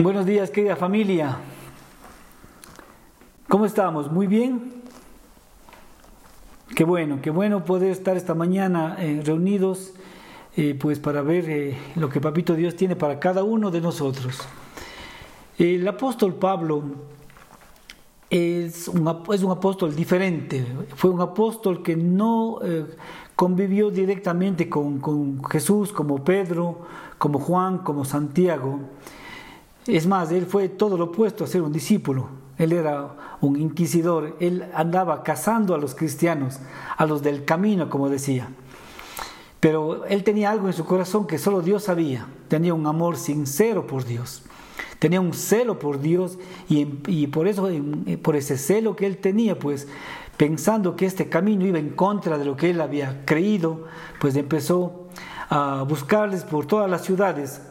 Buenos días, querida familia. ¿Cómo estamos? ¿Muy bien? Qué bueno, qué bueno poder estar esta mañana eh, reunidos eh, pues para ver eh, lo que Papito Dios tiene para cada uno de nosotros. El apóstol Pablo es un, apóstol diferente, fue un apóstol que no convivió directamente con Jesús como Pedro, como Juan, como Santiago es más, él fue todo lo opuesto a ser un discípulo. Él era un inquisidor, él andaba cazando a los cristianos, a los del camino, como decía. Pero él tenía algo en su corazón que solo Dios sabía. Tenía un amor sincero por Dios. Tenía un celo por Dios y, por eso, por ese celo que él tenía, pues pensando que este camino iba en contra de lo que él había creído, pues empezó a buscarles por todas las ciudades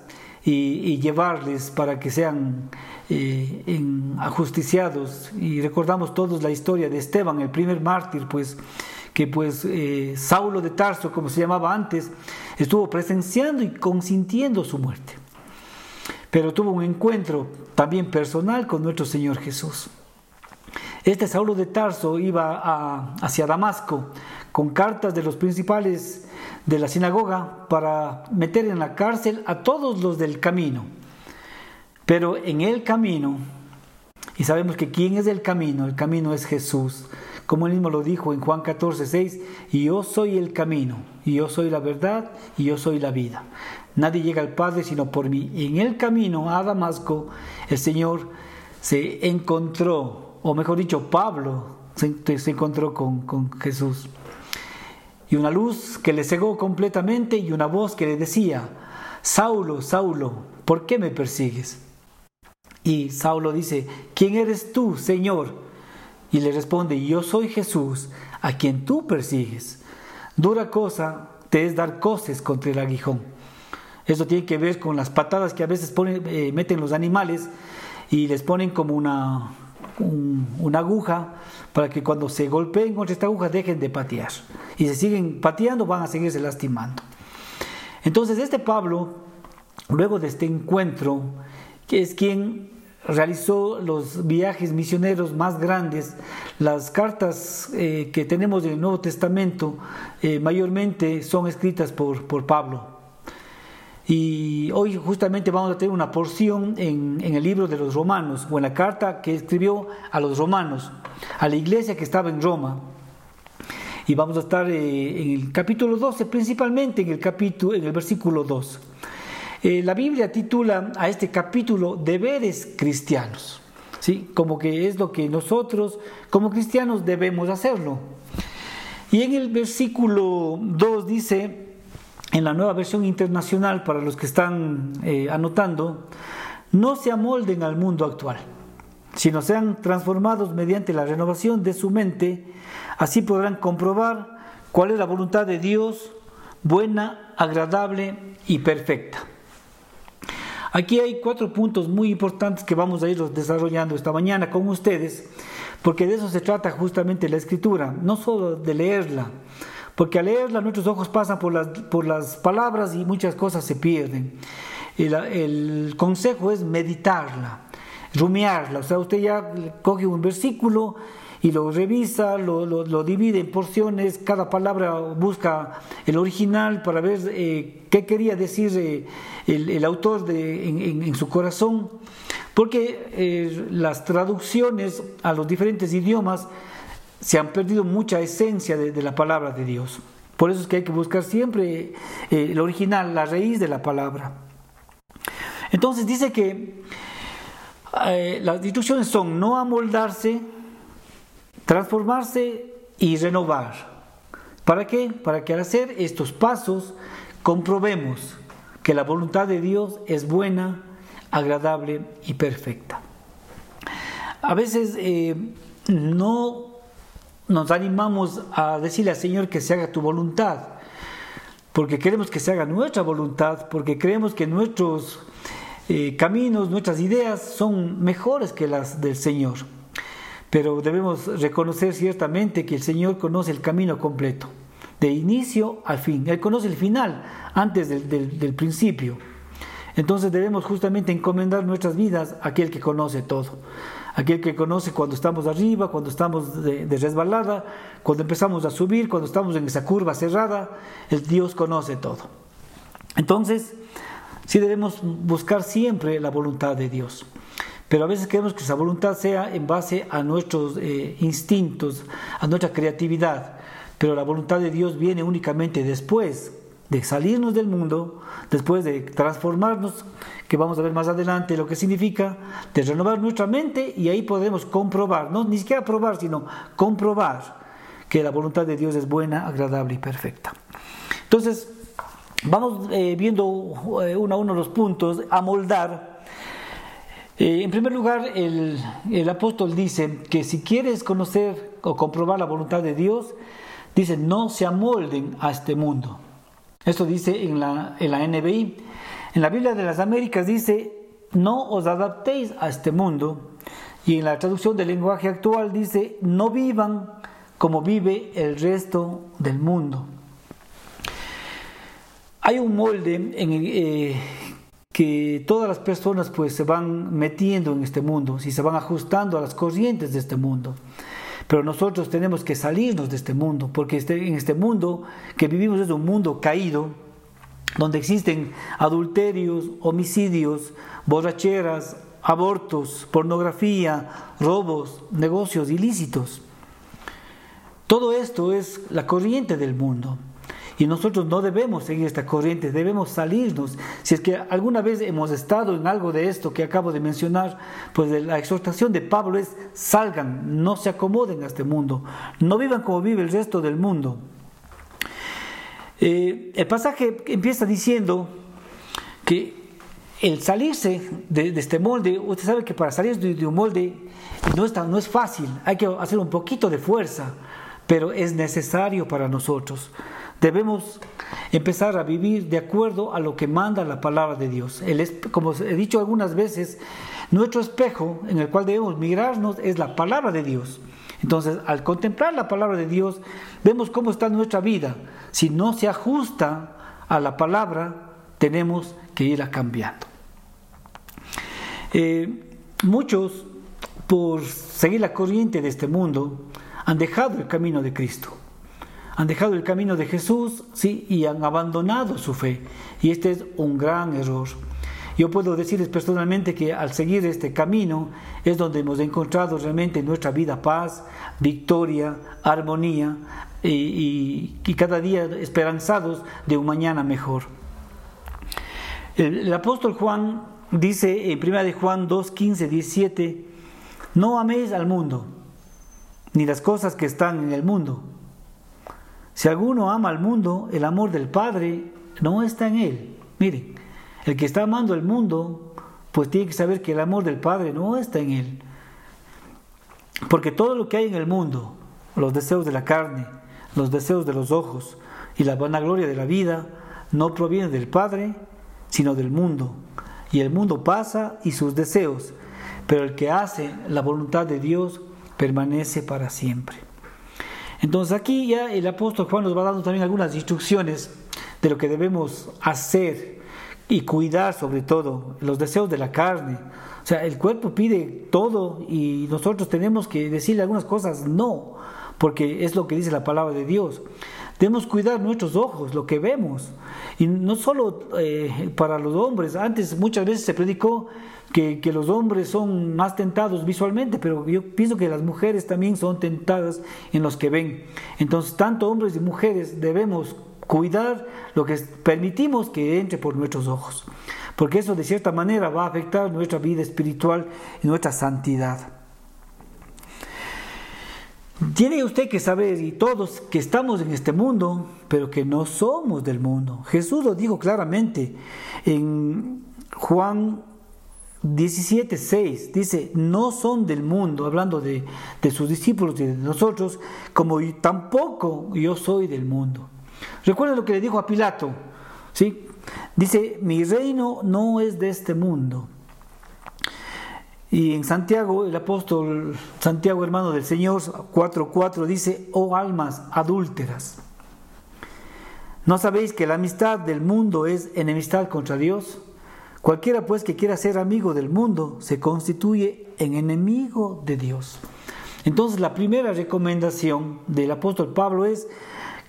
y, llevarles para que sean eh, ajusticiados. Y recordamos todos la historia de Esteban, el primer mártir, pues que pues eh, Saulo de Tarso, como se llamaba antes, estuvo presenciando y consintiendo su muerte. Pero tuvo un encuentro también personal con nuestro Señor Jesús. Este Saulo de Tarso iba hacia Damasco con cartas de los principales de la sinagoga para meter en la cárcel a todos los del camino. Pero en el camino, y sabemos que quién es el camino, el camino es Jesús, como él mismo lo dijo en Juan 14, 6, y yo soy el camino, y yo soy la verdad, y yo soy la vida. Nadie llega al Padre sino por mí. Y en el camino a Damasco, el Señor se encontró, o mejor dicho, Pablo se, encontró con, con Jesús y una luz que le cegó completamente y una voz que le decía, Saulo, Saulo, ¿por qué me persigues? Y Saulo dice, ¿quién eres tú, Señor? Y le responde, yo soy Jesús, a quien tú persigues. Dura cosa te es dar coces contra el aguijón. Eso tiene que ver con las patadas que a veces eh, meten los animales y les ponen como una, una aguja para que cuando se golpeen contra esta aguja dejen de patear. Y si siguen pateando van a seguirse lastimando. Entonces este Pablo, luego de este encuentro, que es quien realizó los viajes misioneros más grandes, las cartas eh, que tenemos del Nuevo Testamento eh, mayormente son escritas por, por Pablo. Y hoy justamente vamos a tener una porción en, el libro de los romanos, o en la carta que escribió a los romanos, a la iglesia que estaba en Roma. Y vamos a estar eh, en el capítulo 12, principalmente en el, capítulo, en el versículo 2. Eh, la Biblia titula a este capítulo Deberes cristianos, ¿sí? como que es lo que nosotros como cristianos debemos hacerlo. Y en el versículo 2 dice, en la nueva versión internacional, para los que están eh, anotando, no se amolden al mundo actual, sino sean transformados mediante la renovación de su mente, así podrán comprobar cuál es la voluntad de Dios, buena, agradable y perfecta. Aquí hay cuatro puntos muy importantes que vamos a ir desarrollando esta mañana con ustedes, porque de eso se trata justamente la escritura, no solo de leerla, porque al leerla nuestros ojos pasan por las, por las palabras y muchas cosas se pierden. El, el consejo es meditarla, rumiarla. O sea, usted ya coge un versículo y lo revisa, lo, lo, divide en porciones, cada palabra busca el original para ver eh, qué quería decir eh, el, el, autor de, en, en, su corazón, porque eh, las traducciones a los diferentes idiomas se han perdido mucha esencia de, la palabra de Dios. Por eso es que hay que buscar siempre eh, el original, la raíz de la palabra. Entonces dice que eh, las instrucciones son no amoldarse, transformarse y renovar. ¿Para qué? Para que al hacer estos pasos comprobemos que la voluntad de Dios es buena, agradable y perfecta. A veces eh, no nos animamos a decirle al Señor que se haga tu voluntad, porque queremos que se haga nuestra voluntad, porque creemos que nuestros eh, caminos, nuestras ideas son mejores que las del Señor. Pero debemos reconocer ciertamente que el Señor conoce el camino completo, de inicio al fin. Él conoce el final antes del, del principio. Entonces debemos justamente encomendar nuestras vidas a aquel que conoce todo. Aquel que conoce cuando estamos arriba, cuando estamos de, resbalada, cuando empezamos a subir, cuando estamos en esa curva cerrada, el Dios conoce todo. Entonces, sí debemos buscar siempre la voluntad de Dios. Pero a veces queremos que esa voluntad sea en base a nuestros eh, instintos, a nuestra creatividad. Pero la voluntad de Dios viene únicamente después de salirnos del mundo, después de transformarnos, que vamos a ver más adelante lo que significa, de renovar nuestra mente y ahí podemos comprobar, no ni siquiera probar, sino comprobar que la voluntad de Dios es buena, agradable y perfecta. Entonces, vamos eh, viendo eh, uno a uno los puntos, a. Eh, en primer lugar, el, el apóstol dice que si quieres conocer o comprobar la voluntad de Dios, dice, no se amolden a este mundo. Esto dice en la, en la NBI. En la Biblia de las Américas dice, no os adaptéis a este mundo. Y en la traducción del lenguaje actual dice, no vivan como vive el resto del mundo. Hay un molde en eh, que todas las personas pues se van metiendo en este mundo, si se van ajustando a las corrientes de este mundo. Pero nosotros tenemos que salirnos de este mundo, porque este, en este mundo que vivimos es un mundo caído, donde existen adulterios, homicidios, borracheras, abortos, pornografía, robos, negocios ilícitos. Todo esto es la corriente del mundo. Y nosotros no debemos seguir esta corriente, debemos salirnos. Si es que alguna vez hemos estado en algo de esto que acabo de mencionar, pues la exhortación de Pablo es salgan, no se acomoden a este mundo, no vivan como vive el resto del mundo. Eh, el pasaje empieza diciendo que el salirse de, este molde, usted sabe que para salir de, un molde no es, no es fácil, hay que hacer un poquito de fuerza, pero es necesario para nosotros. Debemos empezar a vivir de acuerdo a lo que manda la palabra de Dios. como he dicho algunas veces, nuestro espejo en el cual debemos mirarnos es la palabra de Dios. Entonces, al contemplar la palabra de Dios, vemos cómo está nuestra vida. Si no se ajusta a la palabra, tenemos que irla cambiando. Eh, muchos, por seguir la corriente de este mundo, han dejado el camino de Cristo han dejado el camino de Jesús ¿sí? y han abandonado su fe. Y este es un gran error. Yo puedo decirles personalmente que al seguir este camino es donde hemos encontrado realmente en nuestra vida paz, victoria, armonía y, cada día esperanzados de un mañana mejor. El, apóstol Juan dice en 1 de Juan 2, 15, 17, no améis al mundo, ni las cosas que están en el mundo. Si alguno ama al mundo, el amor del Padre no está en él. Miren, el que está amando el mundo, pues tiene que saber que el amor del Padre no está en él. Porque todo lo que hay en el mundo, los deseos de la carne, los deseos de los ojos y la vanagloria de la vida, no provienen del Padre, sino del mundo. Y el mundo pasa y sus deseos, pero el que hace la voluntad de Dios permanece para siempre. Entonces aquí ya el apóstol Juan nos va dando también algunas instrucciones de lo que debemos hacer y cuidar sobre todo los deseos de la carne. O sea, el cuerpo pide todo y nosotros tenemos que decirle algunas cosas no, porque es lo que dice la palabra de Dios. Debemos cuidar nuestros ojos, lo que vemos. Y no solo eh, para los hombres. Antes muchas veces se predicó que, los hombres son más tentados visualmente, pero yo pienso que las mujeres también son tentadas en los que ven. Entonces, tanto hombres y mujeres debemos cuidar lo que permitimos que entre por nuestros ojos, porque eso de cierta manera va a afectar nuestra vida espiritual y nuestra santidad. Tiene usted que saber, y todos, que estamos en este mundo, pero que no somos del mundo. Jesús lo dijo claramente en Juan 17, 6 dice, no son del mundo, hablando de, sus discípulos y de nosotros, como tampoco yo soy del mundo. Recuerda lo que le dijo a Pilato, ¿sí? Dice, mi reino no es de este mundo. Y en Santiago, el apóstol Santiago, hermano del Señor, 4.4 dice, oh almas adúlteras, ¿no sabéis que la amistad del mundo es enemistad contra Dios? Cualquiera pues que quiera ser amigo del mundo se constituye en enemigo de Dios. Entonces la primera recomendación del apóstol Pablo es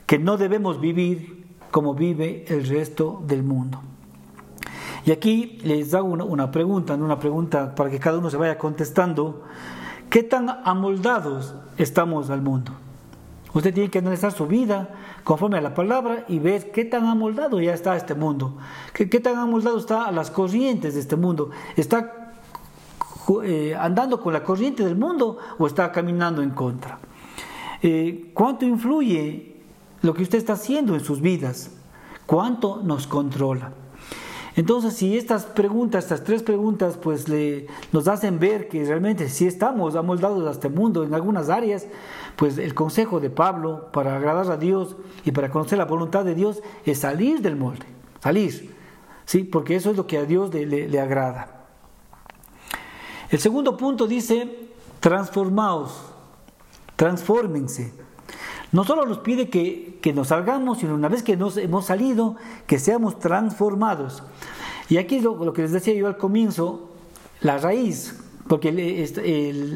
que no debemos vivir como vive el resto del mundo. Y aquí les hago una, pregunta, una pregunta para que cada uno se vaya contestando. ¿Qué tan amoldados estamos al mundo? Usted tiene que analizar su vida conforme a la palabra y ver qué tan amoldado ya está este mundo, qué, tan amoldado está a las corrientes de este mundo. ¿Está eh, andando con la corriente del mundo o está caminando en contra? Eh, ¿Cuánto influye lo que usted está haciendo en sus vidas? ¿Cuánto nos controla? Entonces, si estas preguntas, estas tres preguntas, pues le, nos hacen ver que realmente si estamos amoldados a este mundo en algunas áreas, pues el consejo de Pablo para agradar a Dios y para conocer la voluntad de Dios es salir del molde, salir, ¿sí? Porque eso es lo que a Dios le, agrada. El segundo punto dice, transformaos, transfórmense. No solo nos pide que, nos salgamos, sino una vez que nos hemos salido, que seamos transformados. Y aquí es lo, que les decía yo al comienzo, la raíz, porque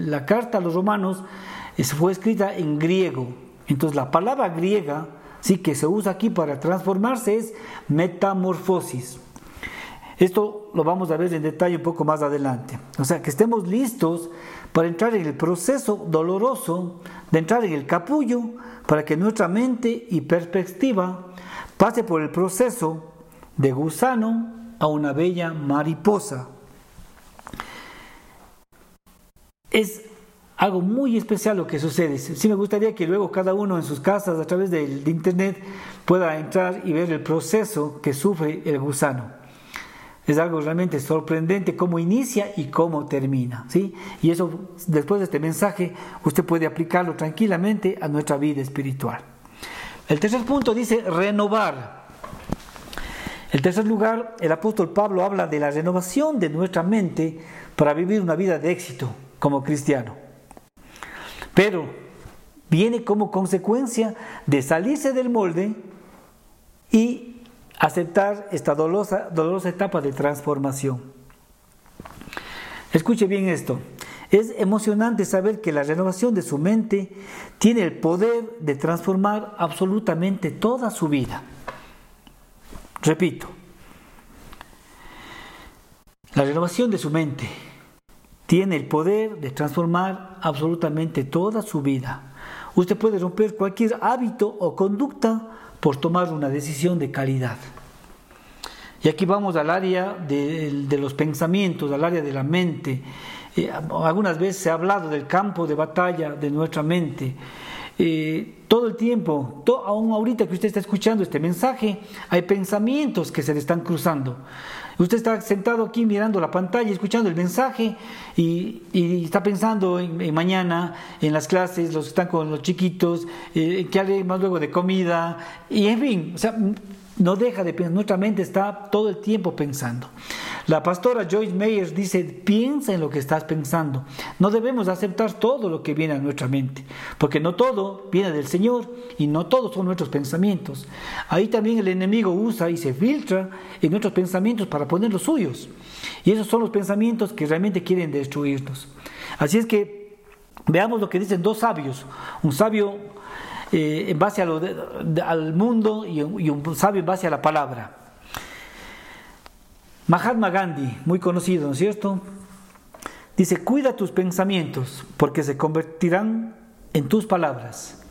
la carta a los romanos fue escrita en griego. Entonces la palabra griega, sí, que se usa aquí para transformarse es metamorfosis. Esto lo vamos a ver en detalle un poco más adelante. O sea, que estemos listos para entrar en el proceso doloroso de entrar en el capullo para que nuestra mente y perspectiva pase por el proceso de gusano a una bella mariposa. Es algo muy especial lo que sucede. Sí me gustaría que luego cada uno en sus casas a través de internet pueda entrar y ver el proceso que sufre el gusano. Es algo realmente sorprendente cómo inicia y cómo termina. ¿sí? Y eso, después de este mensaje, usted puede aplicarlo tranquilamente a nuestra vida espiritual. El tercer punto dice renovar. El tercer lugar, el apóstol Pablo habla de la renovación de nuestra mente para vivir una vida de éxito como cristiano. Pero viene como consecuencia de salirse del molde y aceptar esta dolorosa, dolorosa etapa de transformación. Escuche bien esto. Es emocionante saber que la renovación de su mente tiene el poder de transformar absolutamente toda su vida. Repito, la renovación de su mente tiene el poder de transformar absolutamente toda su vida. Usted puede romper cualquier hábito o conducta por tomar una decisión de calidad. Y aquí vamos al área de, los pensamientos, al área de la mente. Eh, algunas veces se ha hablado del campo de batalla de nuestra mente. Eh, todo el tiempo, aún ahorita que usted está escuchando este mensaje, hay pensamientos que se le están cruzando. Usted está sentado aquí mirando la pantalla, escuchando el mensaje y, está pensando en, mañana, en las clases, los que están con los chiquitos, eh, qué haré más luego de comida, y en fin, o sea, no deja de pensar, nuestra mente está todo el tiempo pensando. La pastora Joyce Meyer dice, piensa en lo que estás pensando. No debemos aceptar todo lo que viene a nuestra mente, porque no todo viene del Señor y no todos son nuestros pensamientos. Ahí también el enemigo usa y se filtra en nuestros pensamientos para poner los suyos. Y esos son los pensamientos que realmente quieren destruirnos. Así es que veamos lo que dicen dos sabios. Un sabio eh, en base al mundo y un, sabio en base a la palabra. Mahatma Gandhi, muy conocido, ¿no es cierto? Dice, cuida tus pensamientos porque se convertirán en tus palabras.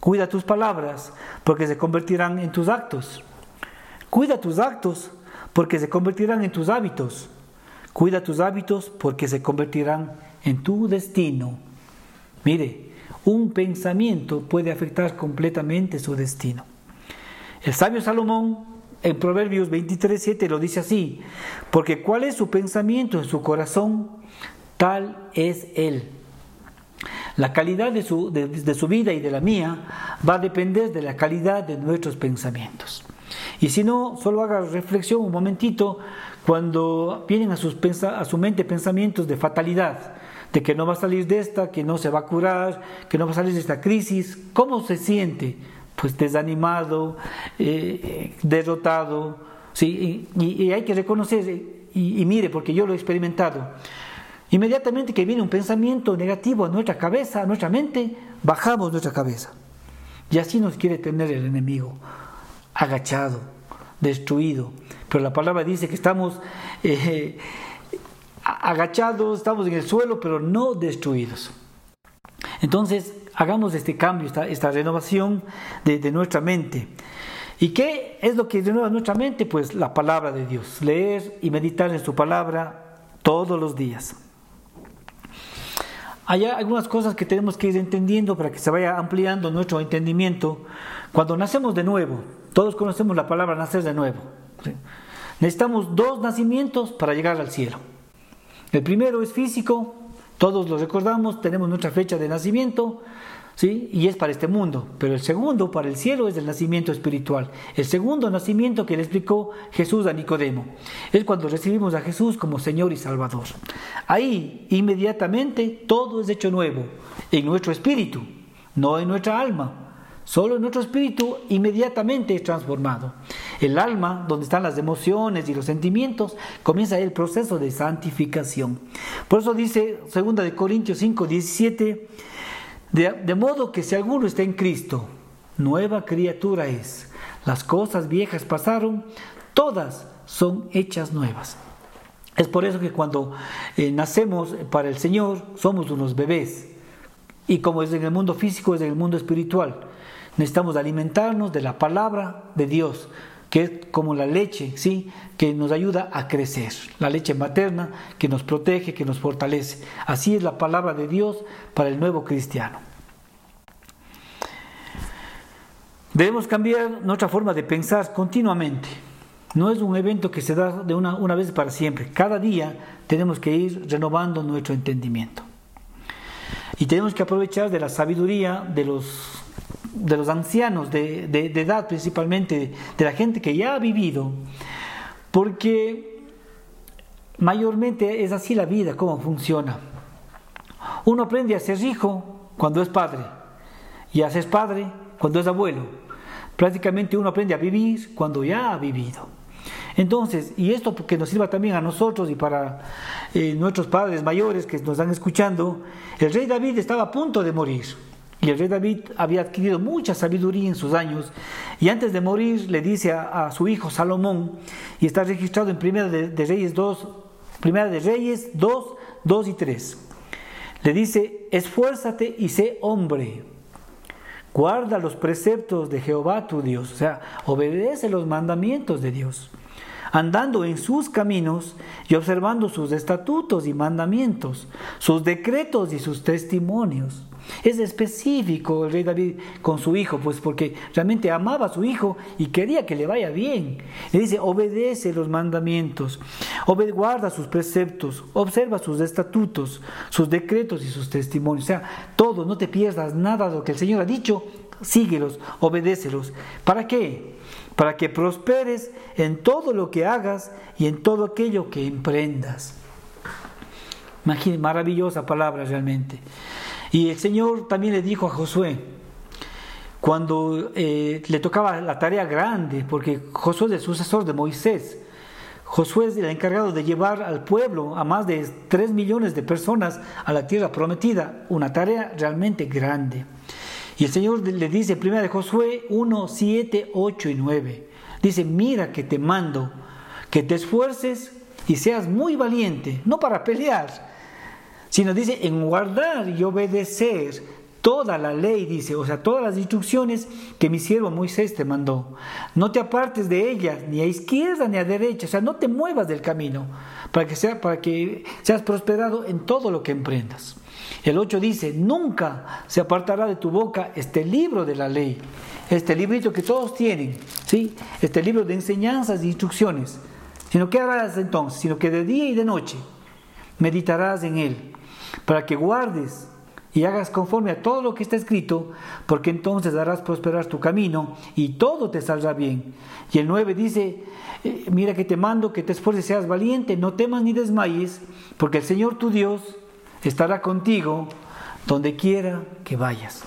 Cuida tus palabras porque se convertirán en tus actos. Cuida tus actos porque se convertirán en tus hábitos. Cuida tus hábitos porque se convertirán en tu destino. Mire, un pensamiento puede afectar completamente su destino. El sabio Salomón en Proverbios 23, lo dice así, porque cuál es su pensamiento en su corazón, tal es él. La calidad de su, de su vida y de la mía va a depender de la calidad de nuestros pensamientos. Y si no, solo haga reflexión un momentito cuando vienen a, sus, a su mente pensamientos de fatalidad, de que no va a salir de esta, que no se va a curar, que no va a salir de esta crisis, ¿cómo se siente? Pues desanimado, eh, derrotado, ¿sí? Y, hay que reconocer, y, mire, porque yo lo he experimentado, inmediatamente que viene un pensamiento negativo a nuestra cabeza, a nuestra mente, bajamos nuestra cabeza. Y así nos quiere tener el enemigo, agachado, destruido. Pero la palabra dice que estamos eh, agachados, estamos en el suelo, pero no destruidos. Entonces, hagamos este cambio, esta, renovación de, nuestra mente. ¿Y qué es lo que renueva nuestra mente? Pues la palabra de Dios, leer y meditar en su palabra todos los días. Hay algunas cosas que tenemos que ir entendiendo para que se vaya ampliando nuestro entendimiento. Cuando nacemos de nuevo, todos conocemos la palabra nacer de nuevo. Necesitamos dos nacimientos para llegar al cielo. El primero es físico, todos lo recordamos, tenemos nuestra fecha de nacimiento, ¿sí? Y es para este mundo. Pero el segundo, para el cielo, es el nacimiento espiritual. El segundo nacimiento que le explicó Jesús a Nicodemo. Es cuando recibimos a Jesús como Señor y Salvador. Ahí, inmediatamente, todo es hecho nuevo. En nuestro espíritu, no en nuestra alma. Solo nuestro espíritu inmediatamente es transformado. El alma, donde están las emociones y los sentimientos, comienza el proceso de santificación. Por eso dice 2 de Corintios 5, 17, de, modo que si alguno está en Cristo, nueva criatura es. Las cosas viejas pasaron, todas son hechas nuevas. Es por eso que cuando eh, nacemos para el Señor somos unos bebés. Y como es en el mundo físico, es en el mundo espiritual. Necesitamos alimentarnos de la palabra de Dios, que es como la leche, ¿sí? que nos ayuda a crecer, la leche materna que nos protege, que nos fortalece. Así es la palabra de Dios para el nuevo cristiano. Debemos cambiar nuestra forma de pensar continuamente. No es un evento que se da de una, una vez para siempre. Cada día tenemos que ir renovando nuestro entendimiento. Y tenemos que aprovechar de la sabiduría de los de los ancianos de, edad principalmente, de la gente que ya ha vivido, porque mayormente es así la vida, cómo funciona. Uno aprende a ser hijo cuando es padre y a ser padre cuando es abuelo. Prácticamente uno aprende a vivir cuando ya ha vivido. Entonces, y esto que nos sirva también a nosotros y para eh, nuestros padres mayores que nos están escuchando, el rey David estaba a punto de morir. Y el rey David había adquirido mucha sabiduría en sus años y antes de morir le dice a, su hijo Salomón, y está registrado en Primera de, Reyes 2, Primera de Reyes 2, 2 y 3. Le dice, esfuérzate y sé hombre, guarda los preceptos de Jehová tu Dios, o sea, obedece los mandamientos de Dios, andando en sus caminos y observando sus estatutos y mandamientos, sus decretos y sus testimonios es específico el rey David con su hijo, pues porque realmente amaba a su hijo y quería que le vaya bien. Le dice, obedece los mandamientos, guarda sus preceptos, observa sus estatutos, sus decretos y sus testimonios. O sea, todo, no te pierdas nada de lo que el Señor ha dicho, síguelos, obedécelos. ¿Para qué? Para que prosperes en todo lo que hagas y en todo aquello que emprendas. Imagínate, maravillosa palabra realmente. Y el Señor también le dijo a Josué, cuando eh, le tocaba la tarea grande, porque Josué es el sucesor de Moisés, Josué es el encargado de llevar al pueblo, a más de 3 millones de personas, a la tierra prometida, una tarea realmente grande. Y el Señor le dice, primero de Josué 1, 7, 8 y 9, dice, mira que te mando, que te esfuerces y seas muy valiente, no para pelear, sino dice en guardar y obedecer toda la ley, dice, o sea, todas las instrucciones que mi siervo Moisés te mandó. No te apartes de ellas, ni a izquierda ni a derecha, o sea, no te muevas del camino, para que, sea, para que seas prosperado en todo lo que emprendas. El 8 dice, nunca se apartará de tu boca este libro de la ley, este librito que todos tienen, ¿sí? este libro de enseñanzas e instrucciones, sino que harás entonces, sino que de día y de noche meditarás en él para que guardes y hagas conforme a todo lo que está escrito, porque entonces harás prosperar tu camino y todo te saldrá bien. Y el 9 dice, eh, mira que te mando que te esfuerces, seas valiente, no temas ni desmayes, porque el Señor tu Dios estará contigo donde quiera que vayas.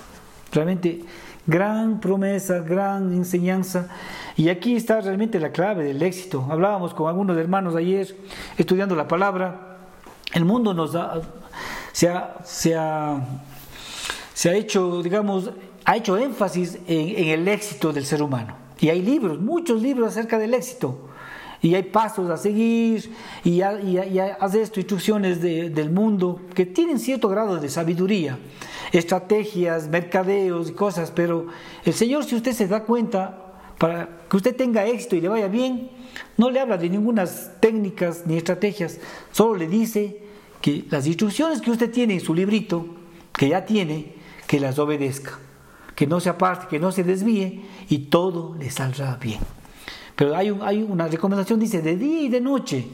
Realmente, Gran promesa, gran enseñanza. Y aquí está realmente la clave del éxito. Hablábamos con algunos hermanos ayer estudiando la palabra. El mundo nos da, se, ha, se, ha, se ha hecho, digamos, ha hecho énfasis en, el éxito del ser humano. Y hay libros, muchos libros acerca del éxito. Y hay pasos a seguir, y, hay, esto, instrucciones del mundo que tienen cierto grado de sabiduría, estrategias, mercadeos y cosas, pero el Señor, si usted se da cuenta, para que usted tenga éxito y le vaya bien, no le habla de ninguna técnicas ni estrategias, solo le dice que las instrucciones que usted tiene en su librito, que ya tiene, que las obedezca que no se aparte, que no se desvíe y todo le saldrá bien. Pero hay, hay una recomendación, dice, de día y de noche.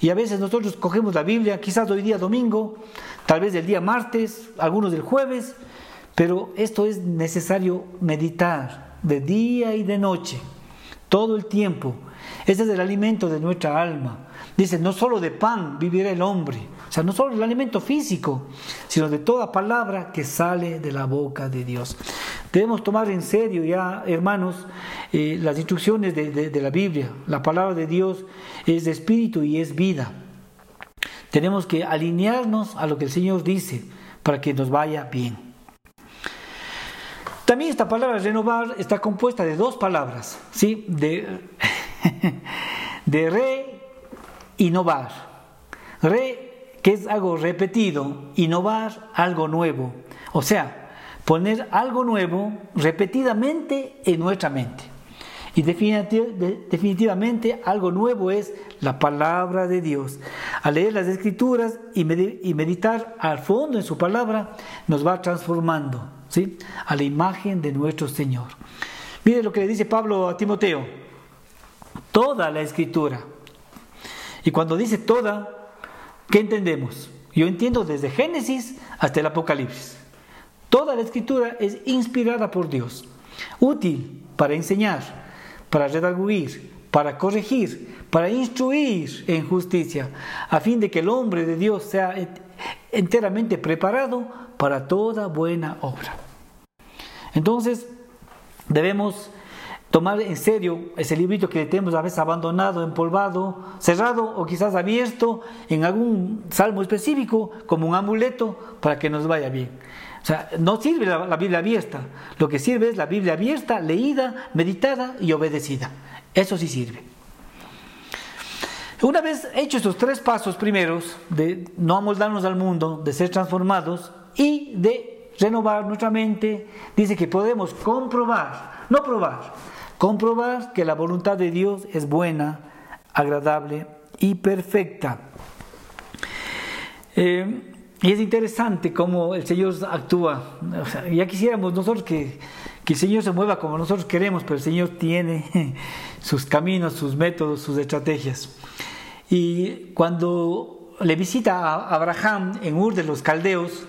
Y a veces nosotros cogemos la Biblia, quizás hoy día domingo, tal vez el día martes, algunos del jueves, pero esto es necesario meditar de día y de noche, todo el tiempo. Ese es el alimento de nuestra alma. Dice, no solo de pan vivirá el hombre, o sea, no solo el alimento físico, sino de toda palabra que sale de la boca de Dios. Debemos tomar en serio ya, hermanos, eh, las instrucciones de, la Biblia. La palabra de Dios es de espíritu y es vida. Tenemos que alinearnos a lo que el Señor dice para que nos vaya bien. También esta palabra renovar está compuesta de dos palabras, ¿sí? De, de re y novar. Re, que es algo repetido, y novar, algo nuevo. O sea, poner algo nuevo repetidamente en nuestra mente. Y definitivamente algo nuevo es la palabra de Dios. Al leer las escrituras y meditar al fondo en su palabra, nos va transformando ¿sí? a la imagen de nuestro Señor. Mire lo que le dice Pablo a Timoteo. Toda la escritura. Y cuando dice toda, ¿qué entendemos? Yo entiendo desde Génesis hasta el Apocalipsis. Toda la escritura es inspirada por Dios, útil para enseñar, para redarguir, para corregir, para instruir en justicia, a fin de que el hombre de Dios sea enteramente preparado para toda buena obra. Entonces, debemos tomar en serio ese librito que tenemos a veces abandonado, empolvado, cerrado o quizás abierto en algún salmo específico como un amuleto para que nos vaya bien. O sea, no sirve la, Biblia abierta. Lo que sirve es la Biblia abierta, leída, meditada y obedecida. Eso sí sirve. Una vez hechos estos tres pasos primeros de no amoldarnos al mundo, de ser transformados y de renovar nuestra mente, dice que podemos comprobar, no probar, comprobar que la voluntad de Dios es buena, agradable y perfecta. Eh, y es interesante cómo el Señor actúa. ya quisiéramos nosotros que, que, el Señor se mueva como nosotros queremos, pero el Señor tiene sus caminos, sus métodos, sus estrategias. Y cuando le visita a Abraham en Ur de los Caldeos,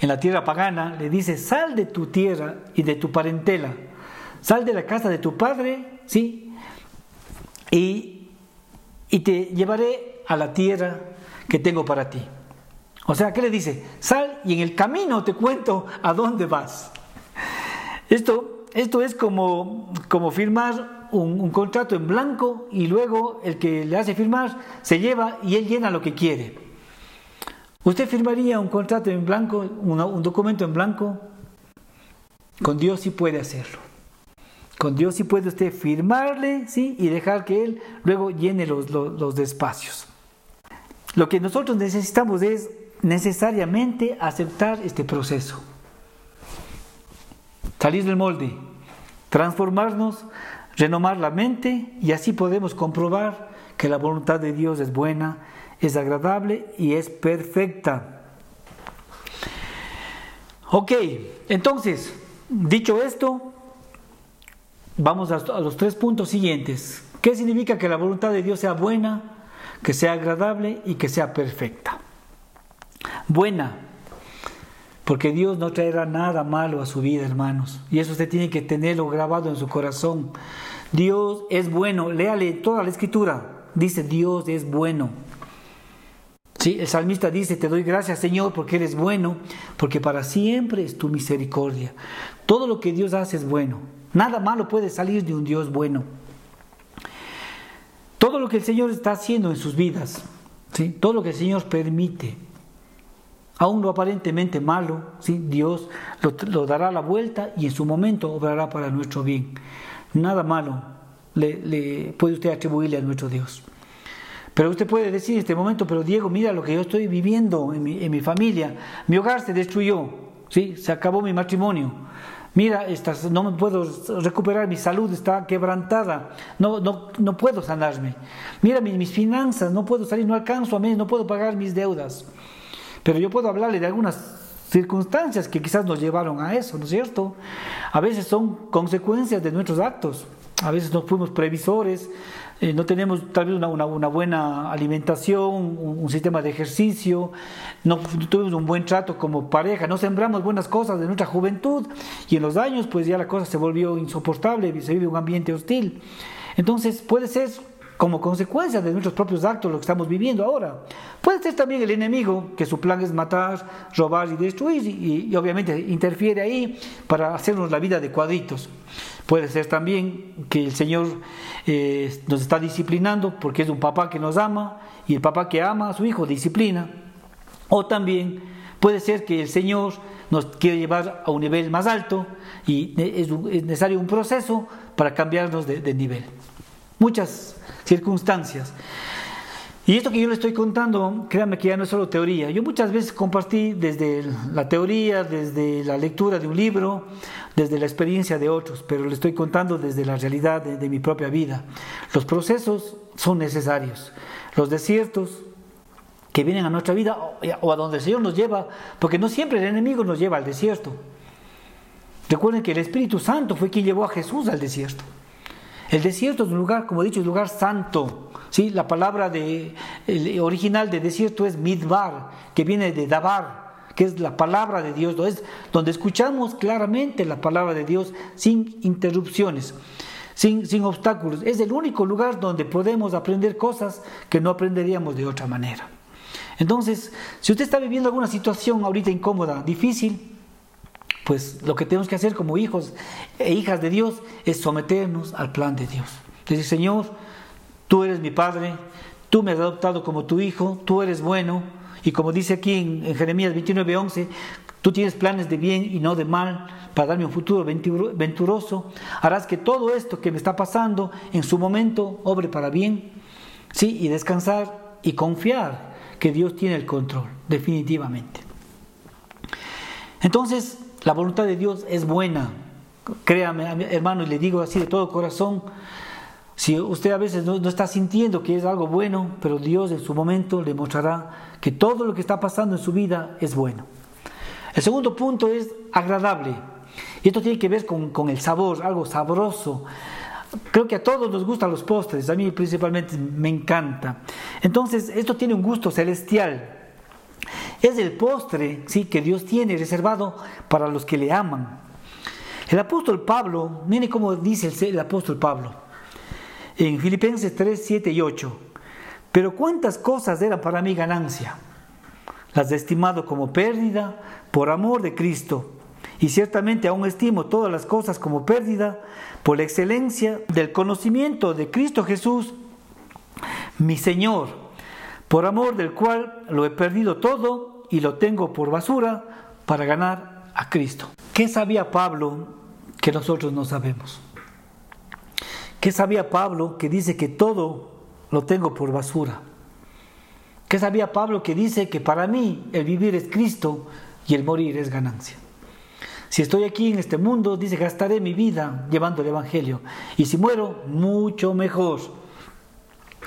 en la tierra pagana, le dice, sal de tu tierra y de tu parentela, sal de la casa de tu padre, ¿sí? Y, y te llevaré a la tierra que tengo para ti. O sea, ¿qué le dice? Sal y en el camino te cuento a dónde vas. Esto, esto es como, como firmar un, contrato en blanco y luego el que le hace firmar se lleva y él llena lo que quiere. ¿Usted firmaría un contrato en blanco, un documento en blanco? Con Dios sí puede hacerlo. Con Dios sí puede usted firmarle, ¿sí? Y dejar que Él luego llene los, los, los espacios. Lo que nosotros necesitamos es necesariamente aceptar este proceso. Salir del molde, transformarnos, renovar la mente y así podemos comprobar que la voluntad de Dios es buena, es agradable y es perfecta. Ok, entonces, dicho esto, vamos a, los tres puntos siguientes. ¿Qué significa que la voluntad de Dios sea buena, que sea agradable y que sea perfecta? buena. Porque Dios no traerá nada malo a su vida, hermanos. Y eso usted tiene que tenerlo grabado en su corazón. Dios es bueno. Léale toda la escritura. Dice Dios es bueno. Sí, el salmista dice, te doy gracias Señor porque eres bueno, porque para siempre es tu misericordia. Todo lo que Dios hace es bueno. Nada malo puede salir de un Dios bueno. Todo lo que el Señor está haciendo en sus vidas, ¿sí? todo lo que el Señor permite, aún lo aparentemente malo, ¿sí? Dios lo, dará la vuelta y en su momento obrará para nuestro bien. Nada malo le puede usted atribuirle a nuestro Dios. Pero usted puede decir en este momento, pero Diego, mira lo que yo estoy viviendo en mi, familia. Mi hogar se destruyó, ¿sí? se acabó mi matrimonio. Mira, no me puedo recuperar, mi salud está quebrantada, no, no, no puedo sanarme. Mira mis, mis finanzas, no puedo salir, no alcanzo a mí, no puedo pagar mis deudas. Pero yo puedo hablarle de algunas circunstancias que quizás nos llevaron a eso, ¿no es cierto? A veces son consecuencias de nuestros actos. A veces no fuimos previsores, eh, no tenemos tal vez una, buena alimentación, un, sistema de ejercicio, no, tuvimos un buen trato como pareja, no sembramos buenas cosas de nuestra juventud y en los años pues ya la cosa se volvió insoportable, se vive un ambiente hostil. Entonces puede ser como consecuencia de nuestros propios actos lo que estamos viviendo ahora. Puede ser también el enemigo, que su plan es matar, robar y destruir, y, obviamente interfiere ahí para hacernos la vida de cuadritos. Puede ser también que el Señor eh, nos está disciplinando porque es un papá que nos ama y el papá que ama a su hijo disciplina. O también puede ser que el Señor nos quiere llevar a un nivel más alto y es, necesario un proceso para cambiarnos de, de nivel. Muchas circunstancias. Y esto que yo le estoy contando, créanme que ya no es solo teoría. Yo muchas veces compartí desde la teoría, desde la lectura de un libro, desde la experiencia de otros, pero le estoy contando desde la realidad de, mi propia vida. Los procesos son necesarios. Los desiertos que vienen a nuestra vida o a donde el Señor nos lleva, porque no siempre el enemigo nos lleva al desierto. Recuerden que el Espíritu Santo fue quien llevó a Jesús al desierto. El desierto es un lugar, como he dicho, es un lugar santo. ¿Sí? La palabra de, original de desierto es midbar, que viene de dabar, que es la palabra de Dios, es donde escuchamos claramente la palabra de Dios sin interrupciones, sin, sin obstáculos. Es el único lugar donde podemos aprender cosas que no aprenderíamos de otra manera. Entonces, si usted está viviendo alguna situación ahorita incómoda, difícil, pues lo que tenemos que hacer como hijos e hijas de Dios es someternos al plan de Dios. Decir, Señor, tú eres mi Padre, tú me has adoptado como tu hijo, tú eres bueno, y como dice aquí en, Jeremías 29:11, tú tienes planes de bien y no de mal para darme un futuro venturoso, harás que todo esto que me está pasando en su momento obre para bien, sí, y descansar y confiar que Dios tiene el control, definitivamente. Entonces, la voluntad de Dios es buena. Créame, hermano, y le digo así de todo corazón, si usted a veces no, está sintiendo que es algo bueno, pero Dios en su momento le mostrará que todo lo que está pasando en su vida es bueno. El segundo punto es agradable. Y esto tiene que ver con, con el sabor, algo sabroso. Creo que a todos nos gustan los postres, a mí principalmente me encanta. Entonces, esto tiene un gusto celestial. Es el postre ¿sí? que Dios tiene reservado para los que le aman. El apóstol Pablo, mire cómo dice el, apóstol Pablo en Filipenses 3, 7 y 8. Pero cuántas cosas eran para mí ganancia. Las he estimado como pérdida por amor de Cristo. Y ciertamente aún estimo todas las cosas como pérdida por la excelencia del conocimiento de Cristo Jesús, mi Señor por amor del cual lo he perdido todo y lo tengo por basura para ganar a Cristo. ¿Qué sabía Pablo que nosotros no sabemos? ¿Qué sabía Pablo que dice que todo lo tengo por basura? ¿Qué sabía Pablo que dice que para mí el vivir es Cristo y el morir es ganancia? Si estoy aquí en este mundo, dice, gastaré mi vida llevando el Evangelio. Y si muero, mucho mejor.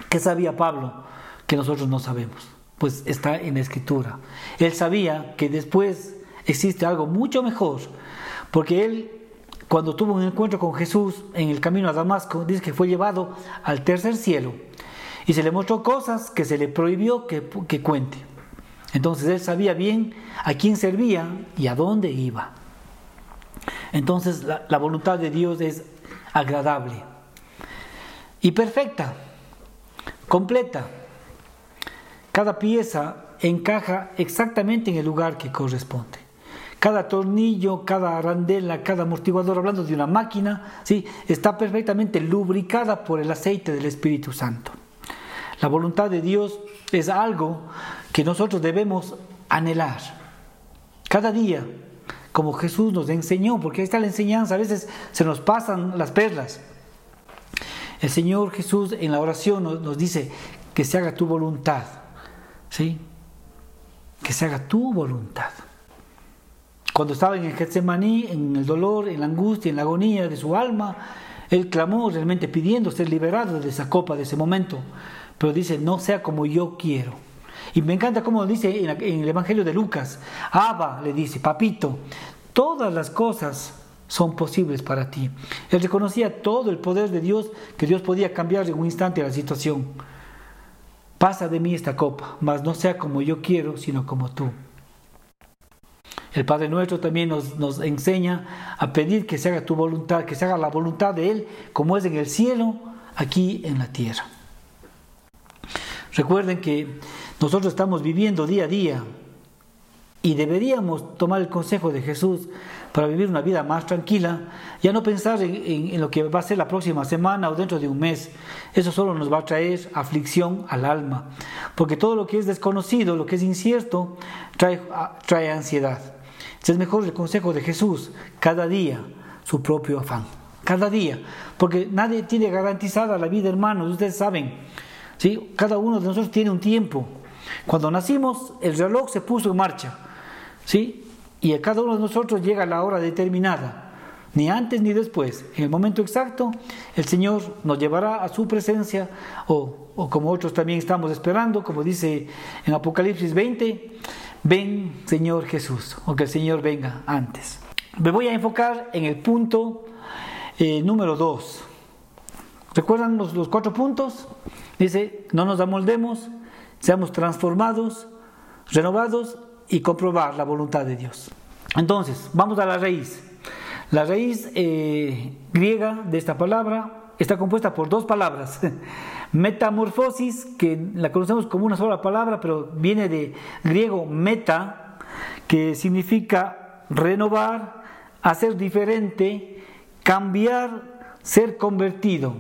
¿Qué sabía Pablo? que nosotros no sabemos, pues está en la escritura. Él sabía que después existe algo mucho mejor, porque él cuando tuvo un encuentro con Jesús en el camino a Damasco, dice que fue llevado al tercer cielo y se le mostró cosas que se le prohibió que, que cuente. Entonces él sabía bien a quién servía y a dónde iba. Entonces la, la voluntad de Dios es agradable y perfecta, completa cada pieza encaja exactamente en el lugar que corresponde. Cada tornillo, cada arandela, cada amortiguador, hablando de una máquina, ¿sí? está perfectamente lubricada por el aceite del Espíritu Santo. La voluntad de Dios es algo que nosotros debemos anhelar. Cada día, como Jesús nos enseñó, porque ahí está la enseñanza, a veces se nos pasan las perlas. El Señor Jesús en la oración nos, dice que se haga tu voluntad, ¿sí? Que se haga tu voluntad. Cuando estaba en el Getsemaní, en el dolor, en la angustia, en la agonía de su alma, él clamó realmente pidiendo ser liberado de esa copa, de ese momento. Pero dice, no sea como yo quiero. Y me encanta cómo dice en, el Evangelio de Lucas, Abba le dice, papito, todas las cosas son posibles para ti. Él reconocía todo el poder de Dios, que Dios podía cambiar en un instante la situación. Pasa de mí esta copa, mas no sea como yo quiero, sino como tú. El Padre nuestro también nos, nos, enseña a pedir que se haga tu voluntad, que se haga la voluntad de Él, como es en el cielo, aquí en la tierra. Recuerden que nosotros estamos viviendo día a día y deberíamos tomar el consejo de Jesús para vivir una vida más tranquila, ya no pensar en, lo que va a ser la próxima semana o dentro de un mes. Eso solo nos va a traer aflicción al alma, porque todo lo que es desconocido, lo que es incierto, trae, trae ansiedad. Es mejor el consejo de Jesús, cada día su propio afán, cada día, porque nadie tiene garantizada la vida, hermanos, ustedes saben, ¿sí? cada uno de nosotros tiene un tiempo. Cuando nacimos, el reloj se puso en marcha, ¿sí? Y a cada uno de nosotros llega la hora determinada, ni antes ni después. En el momento exacto, el Señor nos llevará a su presencia, o, o como otros también estamos esperando, como dice en Apocalipsis 20, ven Señor Jesús, o que el Señor venga antes. Me voy a enfocar en el punto eh, número 2. ¿Recuerdan los, cuatro puntos? Dice, no nos amoldemos, seamos transformados, renovados y comprobar la voluntad de Dios. Entonces, vamos a la raíz. La raíz eh, griega de esta palabra está compuesta por dos palabras. Metamorfosis, que la conocemos como una sola palabra, pero viene de griego meta, que significa renovar, hacer diferente, cambiar, ser convertido.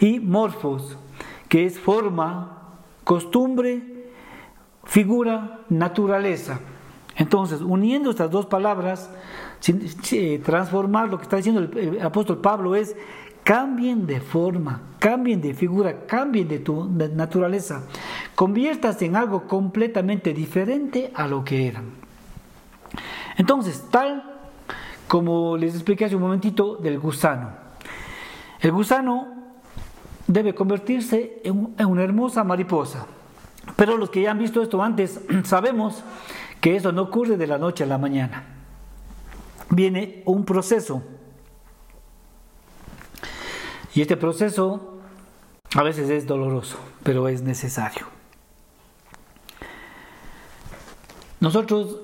Y morfos, que es forma, costumbre, figura, naturaleza. Entonces, uniendo estas dos palabras, transformar lo que está diciendo el, apóstol Pablo es cambien de forma, cambien de figura, cambien de tu naturaleza, conviertas en algo completamente diferente a lo que eran. Entonces, tal como les expliqué hace un momentito del gusano. El gusano debe convertirse en una hermosa mariposa. Pero los que ya han visto esto antes sabemos que eso no ocurre de la noche a la mañana. Viene un proceso. Y este proceso a veces es doloroso, pero es necesario. Nosotros,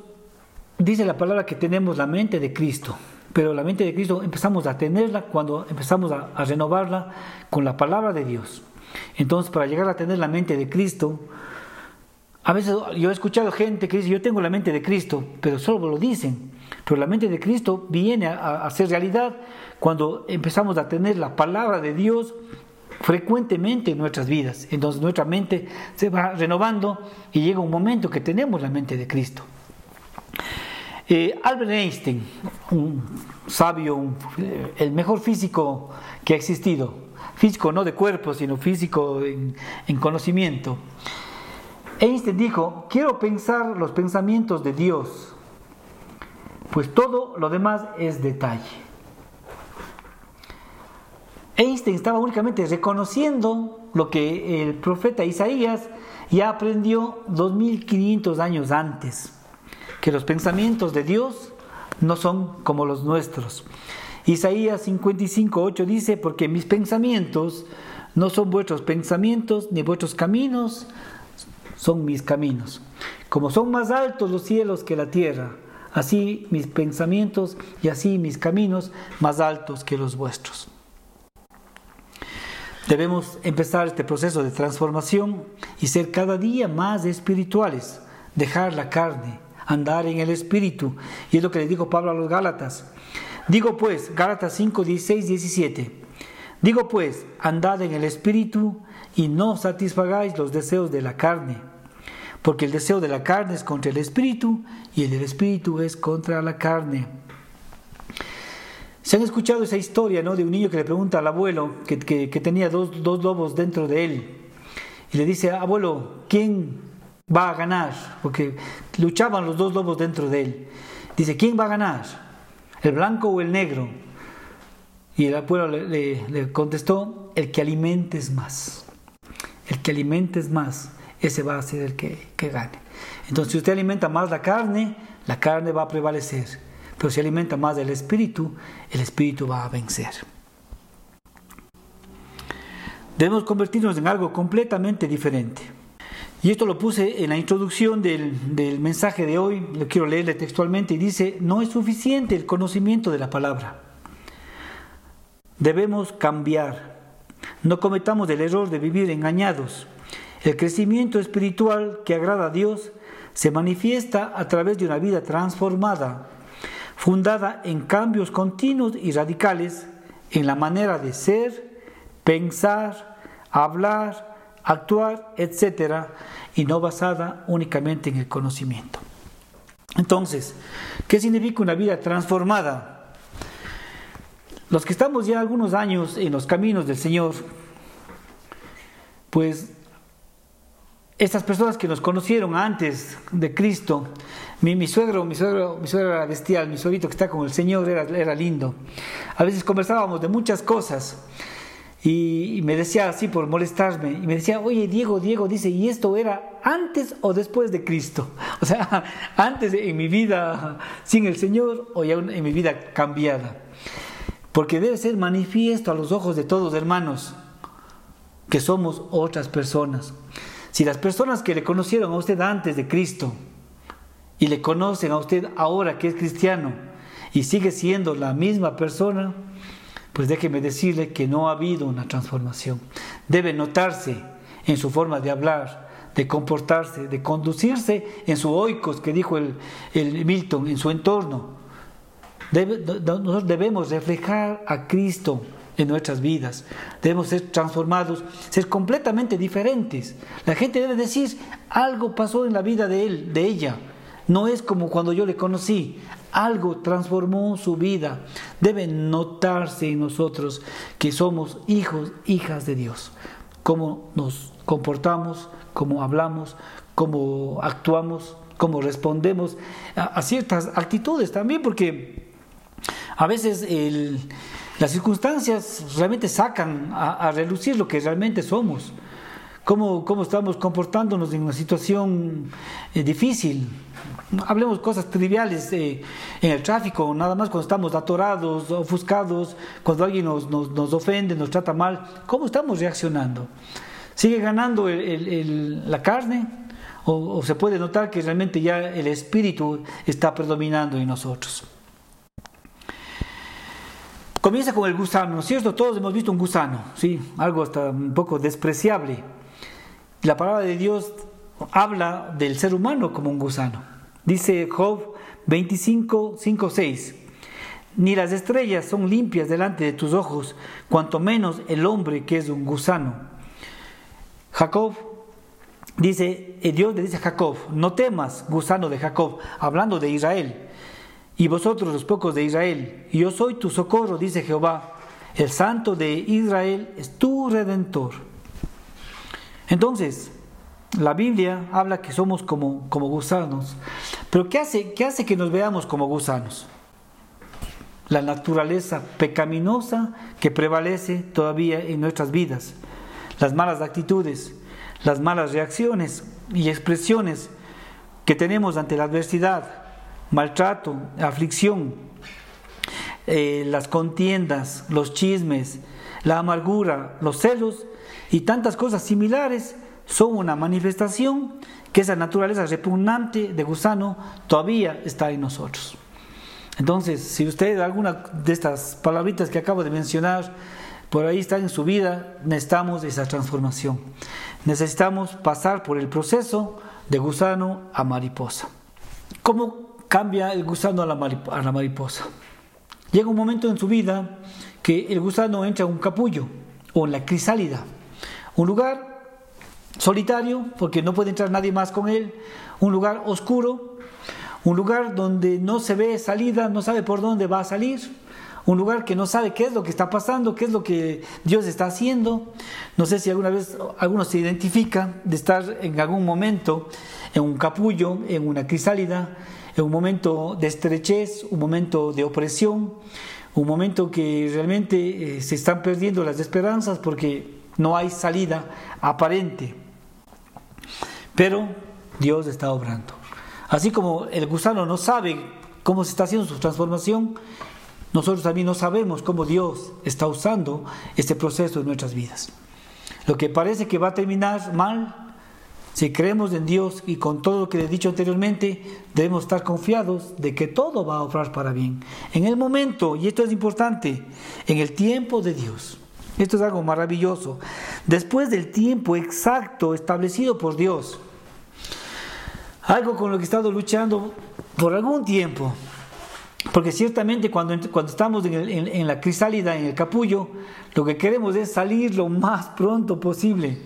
dice la palabra que tenemos la mente de Cristo, pero la mente de Cristo empezamos a tenerla cuando empezamos a, renovarla con la palabra de Dios. Entonces, para llegar a tener la mente de Cristo, a veces yo he escuchado gente que dice, yo tengo la mente de Cristo, pero solo lo dicen. Pero la mente de Cristo viene a, ser realidad cuando empezamos a tener la palabra de Dios frecuentemente en nuestras vidas. Entonces nuestra mente se va renovando y llega un momento que tenemos la mente de Cristo. Eh, Albert Einstein, un sabio, el mejor físico que ha existido, físico no de cuerpo, sino físico en conocimiento, Einstein dijo, quiero pensar los pensamientos de Dios, pues todo lo demás es detalle. Einstein estaba únicamente reconociendo lo que el profeta Isaías ya aprendió 2500 años antes, que los pensamientos de Dios no son como los nuestros. Isaías 55.8 dice, porque mis pensamientos no son vuestros pensamientos, ni vuestros caminos son mis caminos. Como son más altos los cielos que la tierra, así mis pensamientos y así mis caminos más altos que los vuestros. Debemos empezar este proceso de transformación y ser cada día más espirituales, dejar la carne, andar en el espíritu. Y es lo que le dijo Pablo a los Gálatas. Digo pues, Gálatas 5, 16, 17. Digo pues, andad en el espíritu y no satisfagáis los deseos de la carne, porque el deseo de la carne es contra el espíritu y el del espíritu es contra la carne. Se han escuchado esa historia ¿no? de un niño que le pregunta al abuelo que, tenía dos, dos, lobos dentro de él. Y le dice, abuelo, ¿quién va a ganar? Porque luchaban los dos lobos dentro de él. Dice, ¿quién va a ganar? ¿El blanco o el negro? Y el abuelo le, le contestó, el que alimentes más. El que alimentes más, ese va a ser el que, que gane. Entonces, si usted alimenta más la carne, la carne va a prevalecer pero si alimenta más del espíritu, el espíritu va a vencer. Debemos convertirnos en algo completamente diferente. Y esto lo puse en la introducción del, del mensaje de hoy, lo quiero leerle textualmente, y dice, no es suficiente el conocimiento de la palabra. Debemos cambiar. No cometamos el error de vivir engañados. El crecimiento espiritual que agrada a Dios se manifiesta a través de una vida transformada fundada en cambios continuos y radicales en la manera de ser, pensar, hablar, actuar, etc., y no basada únicamente en el conocimiento. Entonces, ¿qué significa una vida transformada? Los que estamos ya algunos años en los caminos del Señor, pues estas personas que nos conocieron antes de Cristo, mi, suegro, mi suegro, mi suegro era bestial, mi suegrito que está con el Señor era, era lindo. A veces conversábamos de muchas cosas y, me decía así por molestarme y me decía, oye Diego, Diego dice, ¿y esto era antes o después de Cristo? O sea, antes en mi vida sin el Señor o ya en mi vida cambiada. Porque debe ser manifiesto a los ojos de todos hermanos que somos otras personas si las personas que le conocieron a usted antes de Cristo y le conocen a usted ahora que es cristiano y sigue siendo la misma persona, pues déjeme decirle que no ha habido una transformación. Debe notarse en su forma de hablar, de comportarse, de conducirse en su oikos, que dijo el, Milton, en su entorno. nosotros debemos reflejar a Cristo en nuestras vidas. Debemos ser transformados, ser completamente diferentes. La gente debe decir, algo pasó en la vida de él, de ella. No es como cuando yo le conocí. Algo transformó su vida. Debe notarse en nosotros que somos hijos, hijas de Dios. Cómo nos comportamos, cómo hablamos, cómo actuamos, cómo respondemos a, a ciertas actitudes también, porque a veces el, las circunstancias realmente sacan a, relucir lo que realmente somos, cómo, cómo estamos comportándonos en una situación eh, difícil. Hablemos cosas triviales eh, en el tráfico, nada más cuando estamos atorados, ofuscados, cuando alguien nos, nos, ofende, nos trata mal, ¿cómo estamos reaccionando? ¿Sigue ganando la carne? O se puede notar que realmente ya el espíritu está predominando en nosotros? Comienza con el gusano, ¿no es cierto? Todos hemos visto un gusano, ¿sí? Algo hasta un poco despreciable. La palabra de Dios habla del ser humano como un gusano. Dice Job 25, 5, 6. Ni las estrellas son limpias delante de tus ojos, cuanto menos el hombre que es un gusano. Jacob dice, eh, Dios le dice a Jacob, no temas, gusano de Jacob, hablando de Israel y vosotros los pocos de Israel, yo soy tu socorro, dice Jehová, el santo de Israel es tu redentor. Entonces, la Biblia habla que somos como, como gusanos, pero ¿qué hace, ¿qué hace que nos veamos como gusanos? La naturaleza pecaminosa que prevalece todavía en nuestras vidas, las malas actitudes, las malas reacciones y expresiones que tenemos ante la adversidad, maltrato, aflicción, eh, las contiendas, los chismes, la amargura, los celos y tantas cosas similares son una manifestación que esa naturaleza repugnante de gusano todavía está en nosotros. Entonces, si usted alguna de estas palabritas que acabo de mencionar, por ahí está en su vida, necesitamos esa transformación. Necesitamos pasar por el proceso de gusano a mariposa. ¿Cómo cambia el gusano a la, mariposa? Llega un momento en su vida que el gusano entra en un capullo o en la crisálida, un lugar solitario porque no puede entrar nadie más con él, un lugar oscuro, un lugar donde no se ve salida, no sabe por dónde va a salir, un lugar que no sabe qué es lo que está pasando, qué es lo que Dios está haciendo. No sé si alguna vez alguno se identifica de estar en algún momento en un capullo, en una crisálida, un momento de estrechez, un momento de opresión, un momento que realmente eh, se están perdiendo las esperanzas porque no hay salida aparente. Pero Dios está obrando. Así como el gusano no sabe cómo se está haciendo su transformación, nosotros también no sabemos cómo Dios está usando este proceso en nuestras vidas. Lo que parece que va a terminar mal, si creemos en Dios y con todo lo que he dicho anteriormente, debemos estar confiados de que todo va a obrar para bien. En el momento, y esto es importante, en el tiempo de Dios. Esto es algo maravilloso. Después del tiempo exacto establecido por Dios, algo con lo que he estado luchando por algún tiempo, porque ciertamente cuando, cuando estamos en, la crisálida, en el capullo, lo que queremos es salir lo más pronto posible.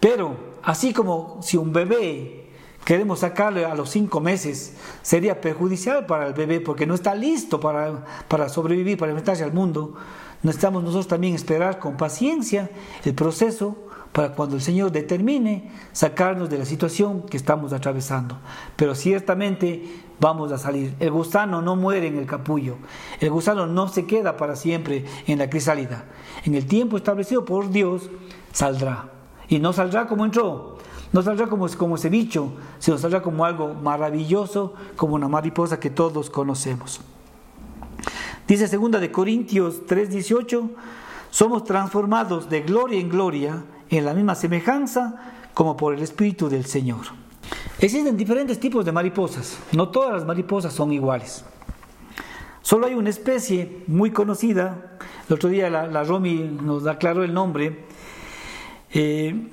Pero así como si un bebé queremos sacarle a los cinco meses, sería perjudicial para el bebé porque no está listo para, para sobrevivir, para enfrentarse al mundo. Necesitamos nosotros también esperar con paciencia el proceso para cuando el Señor determine sacarnos de la situación que estamos atravesando. Pero ciertamente vamos a salir. El gusano no muere en el capullo. El gusano no se queda para siempre en la crisálida. En el tiempo establecido por Dios saldrá. Y no saldrá como entró. No saldrá como, como ese bicho, sino saldrá como algo maravilloso, como una mariposa que todos conocemos. Dice segunda de Corintios 3:18, somos transformados de gloria en gloria en la misma semejanza como por el Espíritu del Señor. Existen diferentes tipos de mariposas, no todas las mariposas son iguales. Solo hay una especie muy conocida, el otro día la, Romy nos aclaró el nombre, eh,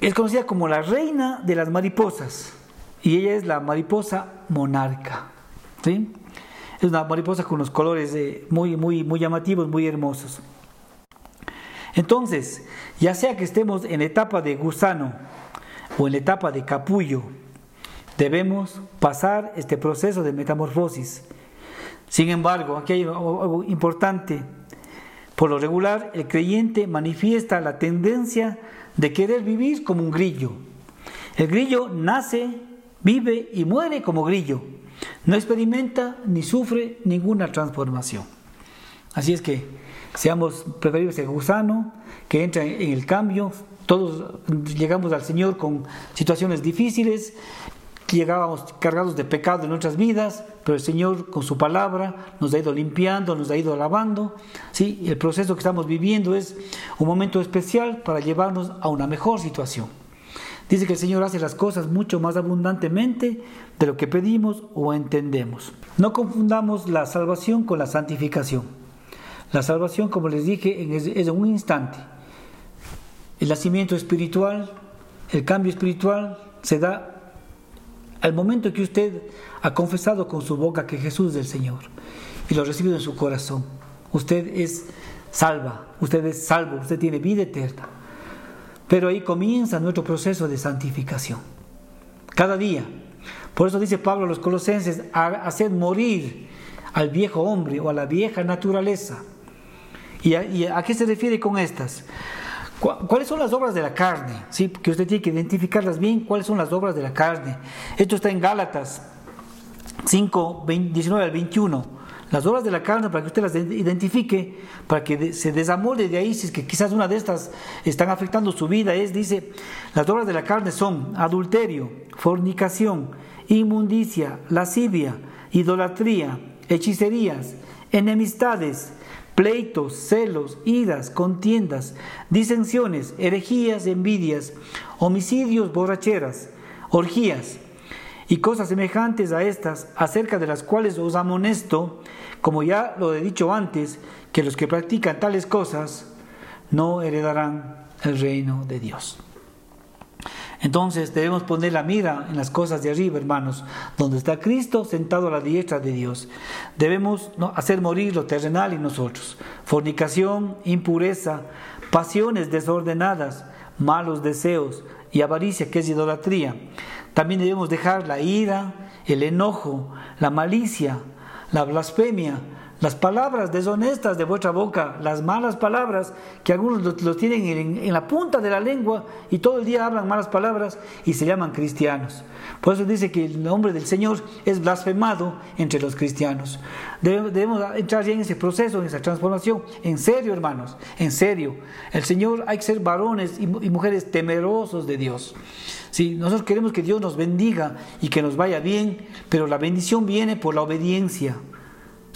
es conocida como la reina de las mariposas y ella es la mariposa monarca. Es una mariposa con los colores eh, muy, muy, muy llamativos, muy hermosos. Entonces, ya sea que estemos en etapa de gusano o en la etapa de capullo, debemos pasar este proceso de metamorfosis. Sin embargo, aquí hay algo importante. Por lo regular, el creyente manifiesta la tendencia de querer vivir como un grillo. El grillo nace, vive y muere como grillo. No experimenta ni sufre ninguna transformación. Así es que seamos preferibles el gusano que entra en el cambio. Todos llegamos al Señor con situaciones difíciles, llegábamos cargados de pecado en nuestras vidas, pero el Señor con su palabra nos ha ido limpiando, nos ha ido lavando. ¿sí? El proceso que estamos viviendo es un momento especial para llevarnos a una mejor situación. Dice que el Señor hace las cosas mucho más abundantemente de lo que pedimos o entendemos. No confundamos la salvación con la santificación. La salvación, como les dije, es un instante. El nacimiento espiritual, el cambio espiritual se da al momento que usted ha confesado con su boca que Jesús es el Señor y lo ha recibido en su corazón. Usted es salva, usted es salvo, usted tiene vida eterna. Pero ahí comienza nuestro proceso de santificación. Cada día. Por eso dice Pablo a los colosenses, hacer morir al viejo hombre o a la vieja naturaleza ¿Y a, qué se refiere con estas? ¿Cuáles son las obras de la carne? ¿Sí? Que usted tiene que identificarlas bien. ¿Cuáles son las obras de la carne? Esto está en Gálatas 5, 19 al 21. Las obras de la carne para que usted las identifique, para que se desamolde de ahí, si es que quizás una de estas están afectando su vida, es, dice, las obras de la carne son adulterio, fornicación, inmundicia, lascivia, idolatría, hechicerías, enemistades, pleitos, celos, iras, contiendas, disensiones, herejías, envidias, homicidios, borracheras, orgías y cosas semejantes a estas, acerca de las cuales os amonesto, como ya lo he dicho antes, que los que practican tales cosas no heredarán el reino de Dios. Entonces debemos poner la mira en las cosas de arriba, hermanos, donde está Cristo sentado a la diestra de Dios. Debemos hacer morir lo terrenal en nosotros. Fornicación, impureza, pasiones desordenadas, malos deseos y avaricia, que es idolatría. También debemos dejar la ira, el enojo, la malicia, la blasfemia, las palabras deshonestas de vuestra boca, las malas palabras que algunos los, tienen en, la punta de la lengua y todo el día hablan malas palabras y se llaman cristianos. Por eso dice que el nombre del Señor es blasfemado entre los cristianos. Debemos, entrar ya en ese proceso, en esa transformación. En serio, hermanos, en serio. El Señor hay que ser varones y, mujeres temerosos de Dios. Sí, nosotros queremos que Dios nos bendiga y que nos vaya bien, pero la bendición viene por la obediencia.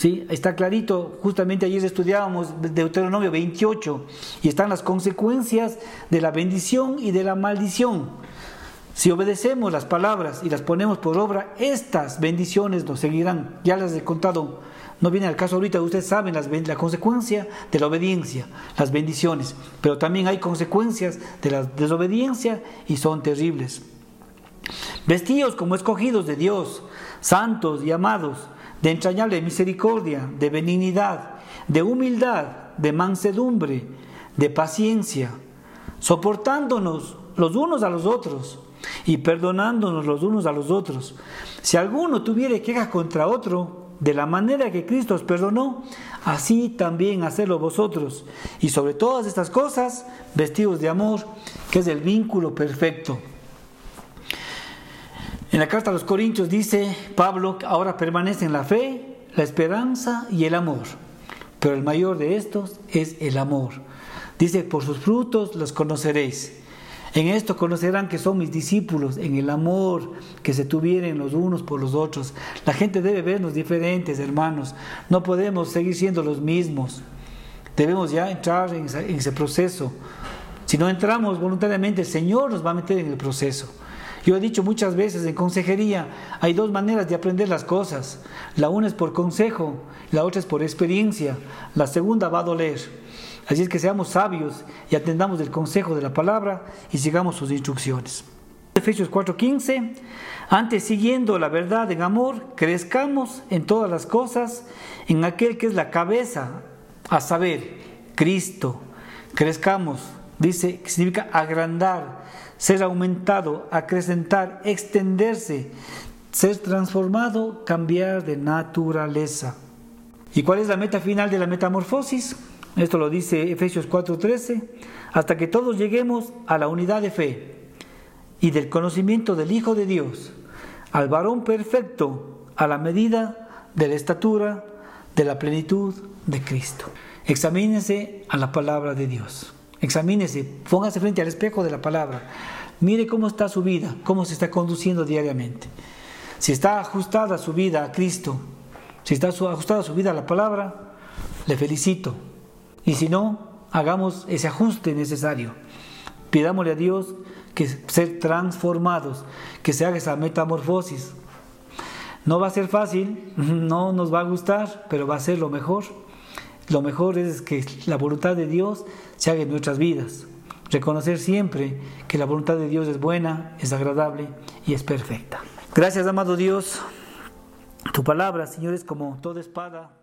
¿Sí? Está clarito, justamente ayer estudiábamos Deuteronomio 28 y están las consecuencias de la bendición y de la maldición. Si obedecemos las palabras y las ponemos por obra, estas bendiciones nos seguirán. Ya las he contado, no viene al caso ahorita, ustedes saben las, la consecuencia de la obediencia, las bendiciones, pero también hay consecuencias de la desobediencia y son terribles. Vestidos como escogidos de Dios, santos y amados, de entrañable misericordia, de benignidad, de humildad, de mansedumbre, de paciencia, soportándonos los unos a los otros y perdonándonos los unos a los otros. Si alguno tuviere queja contra otro, de la manera que Cristo os perdonó, así también hacedlo vosotros. Y sobre todas estas cosas, vestidos de amor, que es el vínculo perfecto. En la carta a los Corintios dice Pablo, ahora permanecen la fe, la esperanza y el amor. Pero el mayor de estos es el amor. Dice, por sus frutos los conoceréis. En esto conocerán que son mis discípulos, en el amor que se tuvieran los unos por los otros. La gente debe vernos diferentes, hermanos. No podemos seguir siendo los mismos. Debemos ya entrar en ese proceso. Si no entramos voluntariamente, el Señor nos va a meter en el proceso. Yo he dicho muchas veces en consejería, hay dos maneras de aprender las cosas. La una es por consejo, la otra es por experiencia. La segunda va a doler. Así es que seamos sabios y atendamos el consejo de la palabra y sigamos sus instrucciones. Efesios 4:15, antes siguiendo la verdad en amor, crezcamos en todas las cosas en aquel que es la cabeza, a saber, Cristo. Crezcamos, dice, significa agrandar, ser aumentado, acrecentar, extenderse, ser transformado, cambiar de naturaleza. ¿Y cuál es la meta final de la metamorfosis? Esto lo dice Efesios 4:13, hasta que todos lleguemos a la unidad de fe y del conocimiento del Hijo de Dios, al varón perfecto, a la medida de la estatura de la plenitud de Cristo. Examínese a la palabra de Dios. Examínese, póngase frente al espejo de la palabra. Mire cómo está su vida, cómo se está conduciendo diariamente. Si está ajustada su vida a Cristo, si está ajustada su vida a la palabra, le felicito. Y si no, hagamos ese ajuste necesario. Pidámosle a Dios que ser transformados, que se haga esa metamorfosis. No va a ser fácil, no nos va a gustar, pero va a ser lo mejor. Lo mejor es que la voluntad de Dios se haga en nuestras vidas. Reconocer siempre que la voluntad de Dios es buena, es agradable y es perfecta. Gracias, amado Dios. Tu palabra, Señor, es como toda espada